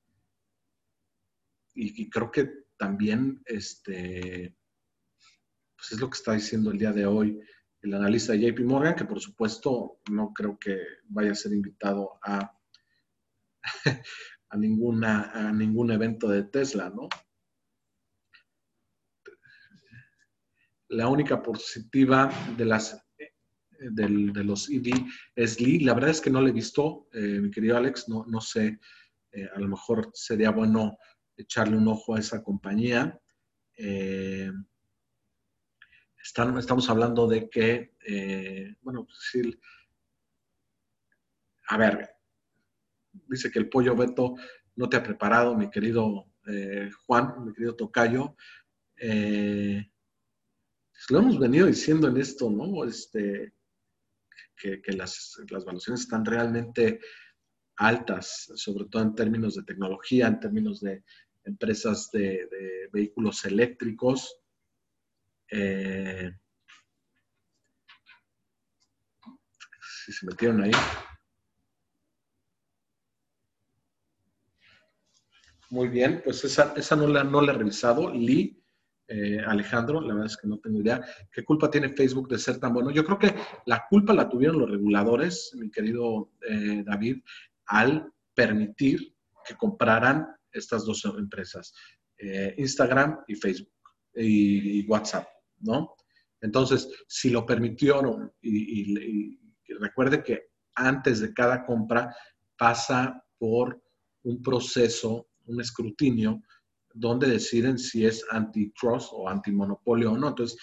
y, y, creo que también, este, pues es lo que está diciendo el día de hoy el analista de JP Morgan, que por supuesto no creo que vaya a ser invitado a, a, ninguna, a ningún evento de Tesla, ¿no? La única positiva de, las, de, los EV es Lee. La verdad es que no le he visto, eh, mi querido Alex, no, no sé, eh, a lo mejor sería bueno echarle un ojo a esa compañía. Eh, estamos hablando de que, eh, bueno, pues sí, a ver, dice que el pollo Beto no te ha preparado, mi querido eh, Juan, mi querido Tocayo. Eh, pues lo hemos venido diciendo en esto, ¿no? Este, que, las, las evaluaciones están realmente altas, sobre todo en términos de tecnología, en términos de empresas de, vehículos eléctricos. Eh, si se metieron ahí. Muy bien, pues esa, esa no, la, no la he revisado. Lee, eh, Alejandro, la verdad es que no tengo idea. ¿Qué culpa tiene Facebook de ser tan bueno? Yo creo que la culpa la tuvieron los reguladores, mi querido eh, David, al permitir que compraran estas dos empresas, eh, Instagram y Facebook y, WhatsApp, ¿no? Entonces, si lo permitieron y recuerde que antes de cada compra pasa por un proceso, un escrutinio donde deciden si es antitrust o antimonopolio o no. Entonces,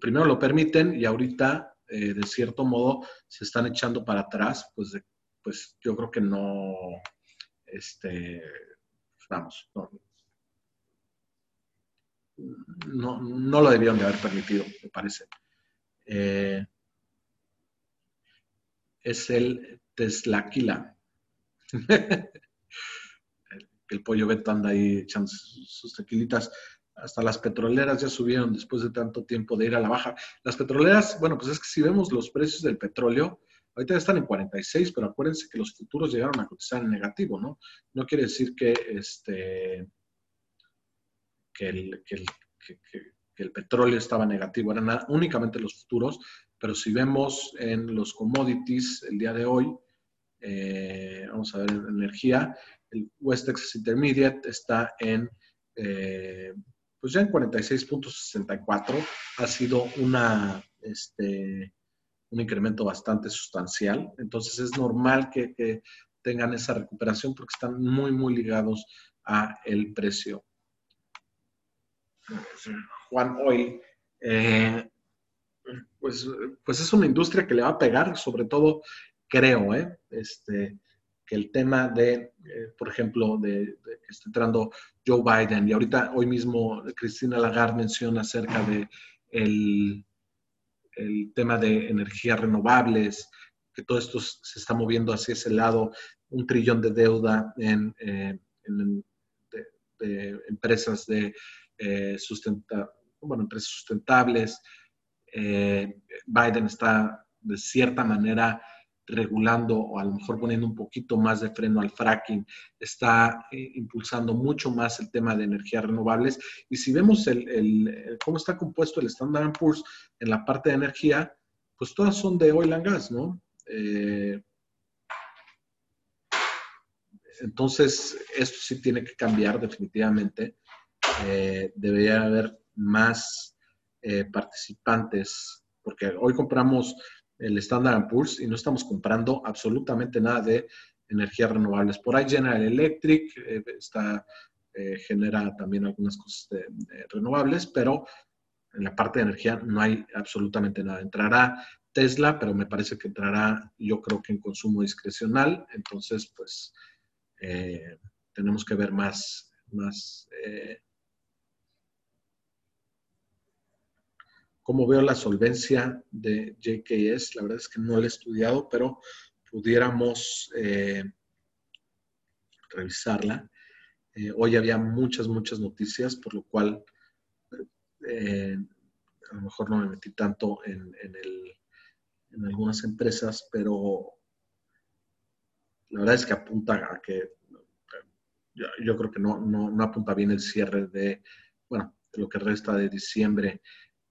primero lo permiten y ahorita, eh, de cierto modo, se están echando para atrás, pues, pues yo creo que no, este, no, no, lo debieron de haber permitido, me parece. Eh, es el Teslaquila. el pollo Beto anda ahí echando sus tequilitas. Hasta las petroleras ya subieron después de tanto tiempo de ir a la baja. Las petroleras, bueno, pues es que si vemos los precios del petróleo, ahorita están en 46, pero acuérdense que los futuros llegaron a cotizar en negativo, ¿no? No quiere decir que este que el, petróleo estaba negativo, eran únicamente los futuros, pero si vemos en los commodities el día de hoy, eh, vamos a ver en energía, el West Texas Intermediate está en, eh, pues ya en 46.64. Ha sido una, este, un incremento bastante sustancial. Entonces es normal que, tengan esa recuperación porque están muy, muy ligados a el precio. Juan, hoy, eh, pues, pues es una industria que le va a pegar, sobre todo, creo, ¿eh? Este, el tema de, eh, por ejemplo, de, que está entrando Joe Biden y ahorita hoy mismo Cristina Lagarde menciona acerca de el, el tema de energías renovables, que todo esto se está moviendo hacia ese lado, un trillón de deuda en, eh, de, empresas de eh, bueno, empresas sustentables. Biden está de cierta manera regulando o a lo mejor poniendo un poquito más de freno al fracking, está eh, impulsando mucho más el tema de energías renovables. Y si vemos el, cómo está compuesto el Standard Poor's en la parte de energía, pues todas son de oil and gas, ¿no? Eh, entonces, esto sí tiene que cambiar definitivamente. Eh, debería haber más participantes, porque hoy compramos el Standard Poor's y no estamos comprando absolutamente nada de energías renovables. Por ahí General Electric eh, está, eh, genera también algunas cosas renovables, pero en la parte de energía no hay absolutamente nada. Entrará Tesla, pero me parece que entrará, yo creo que en consumo discrecional. Entonces, pues, eh, tenemos que ver más, más ¿Cómo veo la solvencia de JKS? La verdad es que no la he estudiado, pero pudiéramos eh, revisarla. Eh, hoy había muchas, muchas noticias, por lo cual eh, a lo mejor no me metí tanto en, algunas empresas, pero la verdad es que apunta a que yo, creo que no, no, apunta bien el cierre de, bueno, de lo que resta de diciembre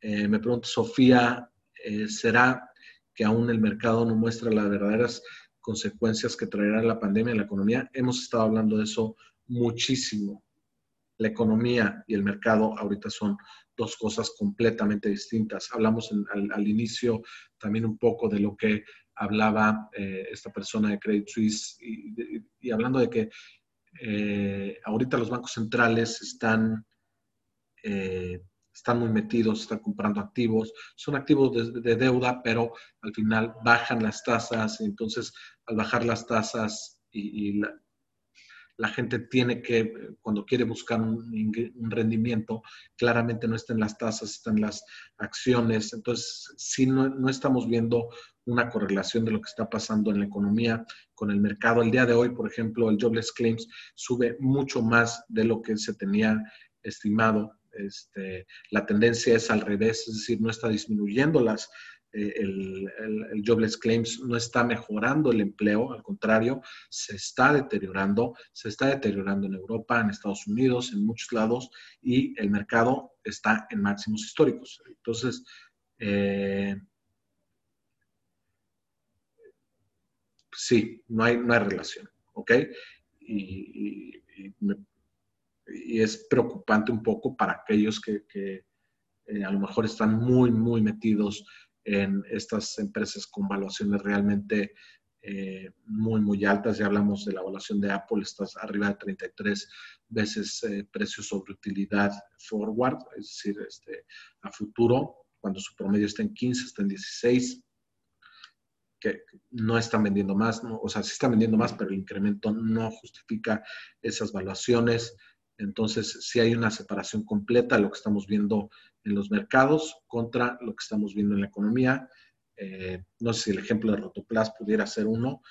eh, me pregunto, Sofía, eh, ¿será que aún el mercado no muestra las verdaderas consecuencias que traerá la pandemia en la economía? Hemos estado hablando de eso muchísimo. La economía y el mercado ahorita son dos cosas completamente distintas. Hablamos al, inicio también un poco de lo que hablaba eh, esta persona de Credit Suisse y, hablando de que ahorita los bancos centrales están están muy metidos, están comprando activos, son activos de, deuda, pero al final bajan las tasas, entonces al bajar las tasas y, la, gente tiene que, cuando quiere buscar un, rendimiento, claramente no está en las tasas, está en las acciones, entonces si no, no estamos viendo una correlación de lo que está pasando en la economía con el mercado. El día de hoy, por ejemplo, el Jobless Claims sube mucho más de lo que se tenía estimado este, la tendencia es al revés, es decir, no está disminuyendo las, eh, el, jobless claims no está mejorando el empleo, al contrario, se está deteriorando, se está deteriorando en Europa, en Estados Unidos, en muchos lados, y el mercado está en máximos históricos. Entonces, eh, sí, no hay, no hay relación, ¿ok? Y, es preocupante un poco para aquellos que, eh, a lo mejor están muy, muy metidos en estas empresas con valuaciones realmente eh, muy, muy altas. Ya hablamos de la evaluación de Apple, estás arriba de 33 veces eh, precio sobre utilidad forward, es decir, este, a futuro, cuando su promedio está en 15, está en 16, que no están vendiendo más, o sea, sí están vendiendo más, pero el incremento no justifica esas valuaciones. Entonces, sí hay una separación completa de lo que estamos viendo en los mercados contra lo que estamos viendo en la economía. Eh, no sé si el ejemplo de Rotoplas pudiera ser uno.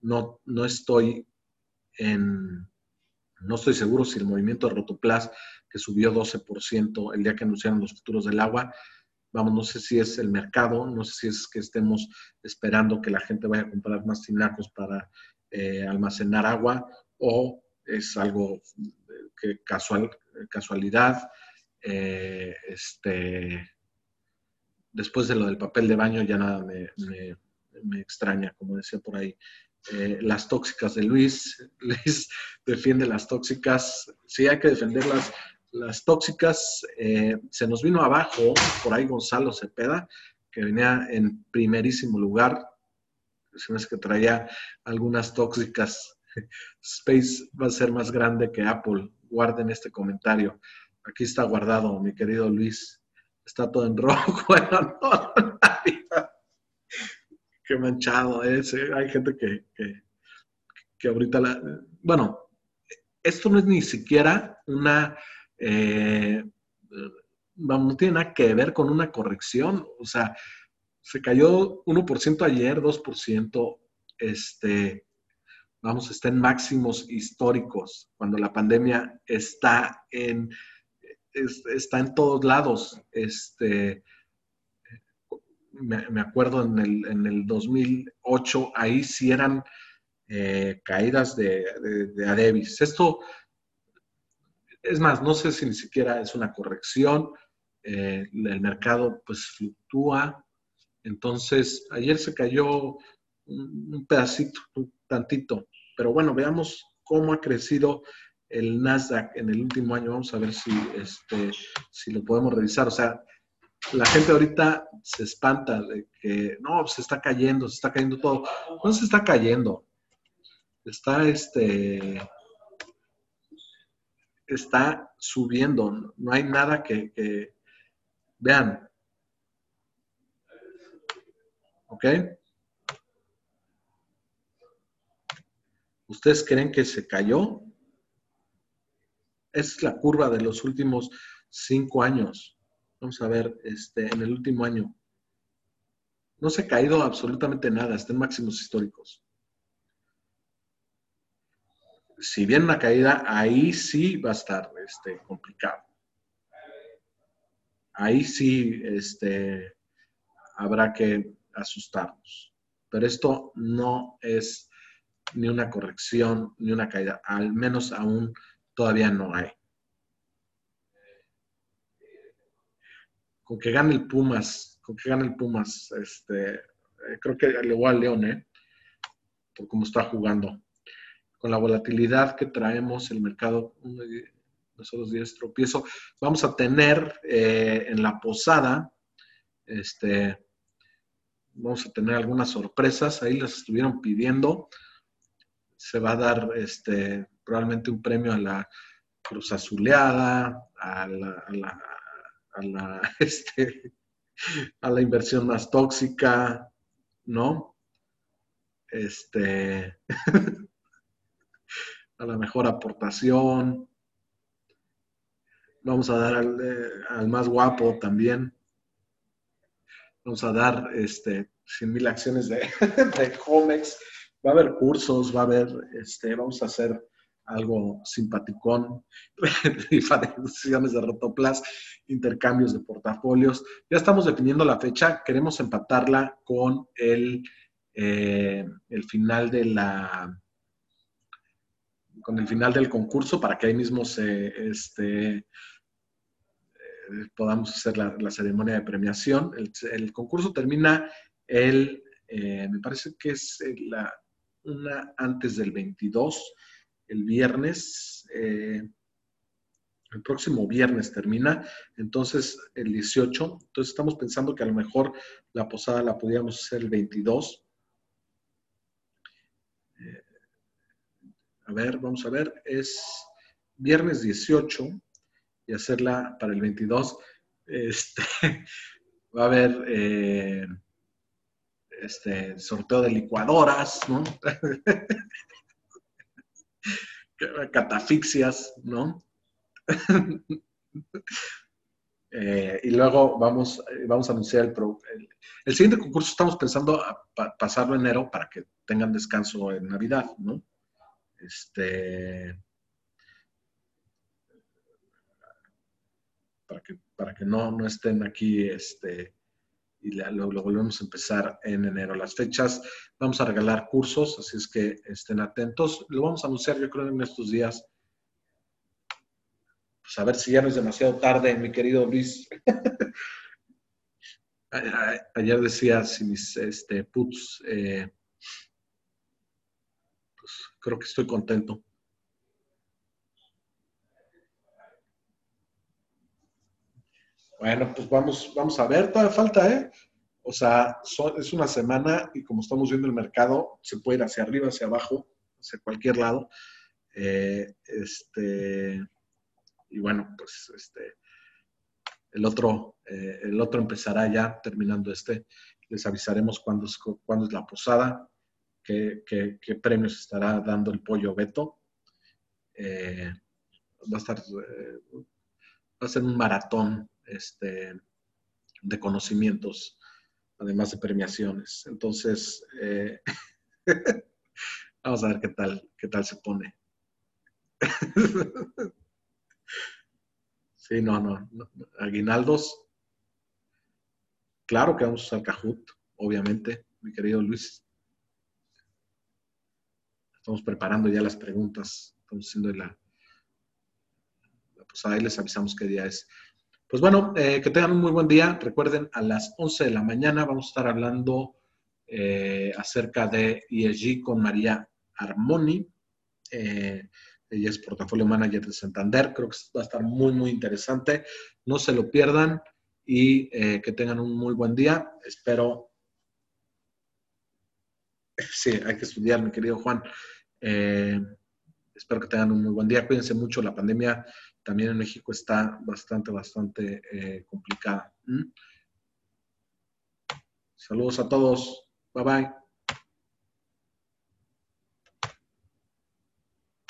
No, no estoy en, no estoy seguro si el movimiento de Rotoplas, que subió 12% el día que anunciaron los futuros del agua, vamos, no sé si es el mercado, no sé si es que estemos esperando que la gente vaya a comprar más tinacos para eh, almacenar agua o es algo que casual, casualidad. Eh, este, después de lo del papel de baño ya nada me, extraña, como decía por ahí. Eh, las tóxicas de Luis, Luis defiende las tóxicas, sí hay que defenderlas, las tóxicas, eh, se nos vino abajo, por ahí Gonzalo Cepeda, que venía en primerísimo lugar, se me que traía algunas tóxicas. Space va a ser más grande que Apple, guarden este comentario. Aquí está guardado, mi querido Luis. Está todo en rojo. Qué manchado es. ¿eh? Hay gente que, que, ahorita la... Bueno, esto no es ni siquiera una... Eh, no tiene nada que ver con una corrección. O sea, se cayó 1% ayer, 2%. Este, vamos, está en máximos históricos, cuando la pandemia está en está en todos lados. Este, me, acuerdo en el, en el, 2008, ahí sí eran eh, caídas de, de, Adebis. Esto, es más, no sé si ni siquiera es una corrección. Eh, el mercado pues fluctúa. Entonces, ayer se cayó un pedacito, un tantito. Pero bueno, veamos cómo ha crecido el Nasdaq en el último año. Vamos a ver si, este, si lo podemos revisar. O sea, la gente ahorita se espanta de que no, se está cayendo, se está cayendo todo. No se está cayendo. Está este. Está subiendo. No hay nada que, que vean. ¿Ok? ¿Ustedes creen que se cayó? es la curva de los últimos cinco años. Vamos a ver, este, en el último año. No se ha caído absolutamente nada, está máximos históricos. Si viene una caída, ahí sí va a estar este, complicado. Ahí sí este, habrá que asustarnos. Pero esto no es ni una corrección, ni una caída, al menos aún todavía no hay. Con que gane el Pumas, con que gane el Pumas, este, eh, creo que le voy al León, ¿eh? Por cómo está jugando. Con la volatilidad que traemos, el mercado, nosotros días tropiezo, vamos a tener eh, en la posada, este, vamos a tener algunas sorpresas, ahí las estuvieron pidiendo. Se va a dar este, probablemente un premio a la Cruz Azuleada, a la, a la, este, a la inversión más tóxica, ¿no? Este, a la mejor aportación. Vamos a dar al, al más guapo también. Vamos a dar este, 100 mil acciones de, de. Va a haber cursos, va a haber, este, vamos a hacer algo simpaticón, de de Rotoplas, intercambios de portafolios. Ya estamos definiendo la fecha, queremos empatarla con el, eh, el final de la con el final del concurso para que ahí mismo se este, eh, podamos hacer la, ceremonia de premiación. El, concurso termina el, eh, me parece que es la, una antes del 22 el viernes, eh, el próximo viernes termina, entonces el 18, entonces estamos pensando que a lo mejor la posada la podíamos hacer el 22. Eh, a ver, vamos a ver, es viernes 18 y hacerla para el 22. Este, va a haber eh, este sorteo de licuadoras, ¿no? catafixias, ¿no? Eh, y luego vamos, eh, vamos a anunciar el, el, siguiente concurso. Estamos pensando pasarlo enero para que tengan descanso en Navidad, ¿no? Este, para que, para que no, no estén aquí este, y lo, volvemos a empezar en enero. Las fechas, vamos a regalar cursos, así es que estén atentos. Lo vamos a anunciar yo creo en estos días. Pues a ver si ya no es demasiado tarde, mi querido Luis. Ayer decía si mis este, puts, eh, pues creo que estoy contento. Bueno, pues vamos, vamos a ver, todavía falta, ¿eh? O sea, es una semana y como estamos viendo el mercado, se puede ir hacia arriba, hacia abajo, hacia cualquier lado. Eh, este, y bueno, pues este, el otro, eh, el otro empezará ya terminando este. Les avisaremos cuándo es, cuándo es la posada, qué, qué, premios estará dando el pollo Beto. Eh, va a estar, va a ser un maratón este, de conocimientos, además de premiaciones. Entonces, eh, vamos a ver qué tal, qué tal se pone. sí, no, no, Aguinaldos. Claro que vamos a usar Kahoot, obviamente, mi querido Luis. Estamos preparando ya las preguntas, estamos haciendo la, pues ahí les avisamos qué día es. Pues bueno, eh, que tengan un muy buen día. Recuerden, a las 11 de la mañana vamos a estar hablando eh, acerca de ESG con María Armoni. Eh, ella es portafolio manager de Santander. Creo que va a estar muy, muy interesante. No se lo pierdan y que tengan un muy buen día. Espero. Sí, hay que estudiar, mi querido Juan. Espero que tengan un muy buen día. Cuídense mucho. La pandemia también en México está bastante, bastante eh, complicada. ¿Mm? Saludos a todos. Bye bye.